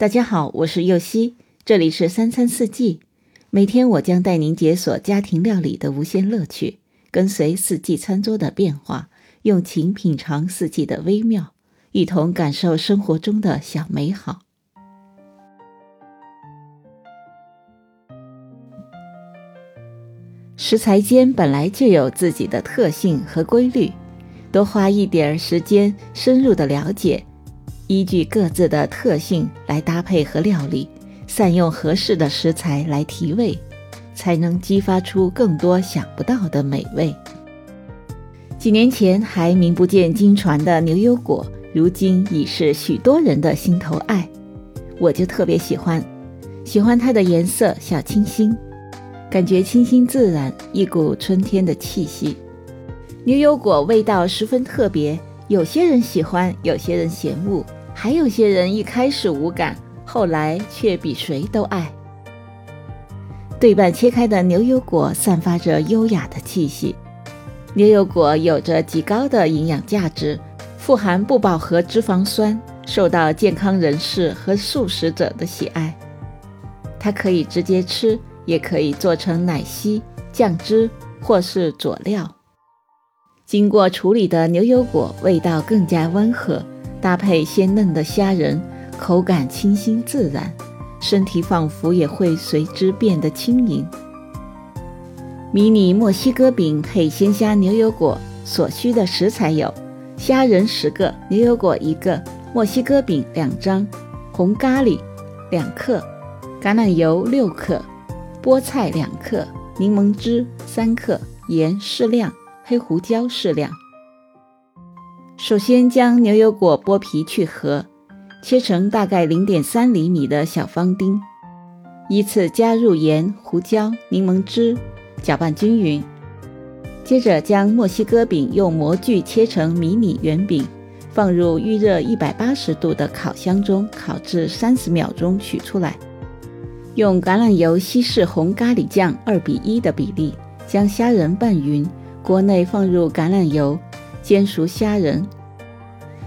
大家好，我是右希，这里是三餐四季。每天我将带您解锁家庭料理的无限乐趣，跟随四季餐桌的变化，用情品尝四季的微妙，一同感受生活中的小美好。食材间本来就有自己的特性和规律，多花一点时间深入的了解。依据各自的特性来搭配和料理，善用合适的食材来提味，才能激发出更多想不到的美味。几年前还名不见经传的牛油果，如今已是许多人的心头爱。我就特别喜欢，喜欢它的颜色小清新，感觉清新自然，一股春天的气息。牛油果味道十分特别，有些人喜欢，有些人嫌恶。还有些人一开始无感，后来却比谁都爱。对半切开的牛油果散发着优雅的气息。牛油果有着极高的营养价值，富含不饱和脂肪酸，受到健康人士和素食者的喜爱。它可以直接吃，也可以做成奶昔、酱汁或是佐料。经过处理的牛油果味道更加温和。搭配鲜嫩的虾仁，口感清新自然，身体仿佛也会随之变得轻盈。迷你墨西哥饼配鲜虾牛油果，所需的食材有：虾仁十个，牛油果一个，墨西哥饼两张，红咖喱两克，橄榄油六克，菠菜两克，柠檬汁三克，盐适量，黑胡椒适量。首先将牛油果剥皮去核，切成大概零点三厘米的小方丁，依次加入盐、胡椒、柠檬汁，搅拌均匀。接着将墨西哥饼用模具切成迷你圆饼，放入预热一百八十度的烤箱中烤至三十秒钟，取出来。用橄榄油稀释红咖喱酱二比一的比例，将虾仁拌匀，锅内放入橄榄油。煎熟虾仁，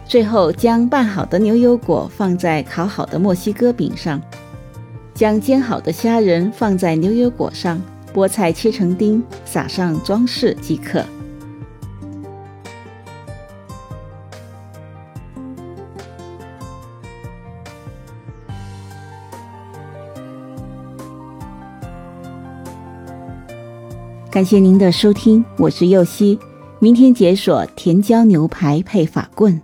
最后将拌好的牛油果放在烤好的墨西哥饼上，将煎好的虾仁放在牛油果上，菠菜切成丁，撒上装饰即可。感谢您的收听，我是右希。明天解锁甜椒牛排配法棍。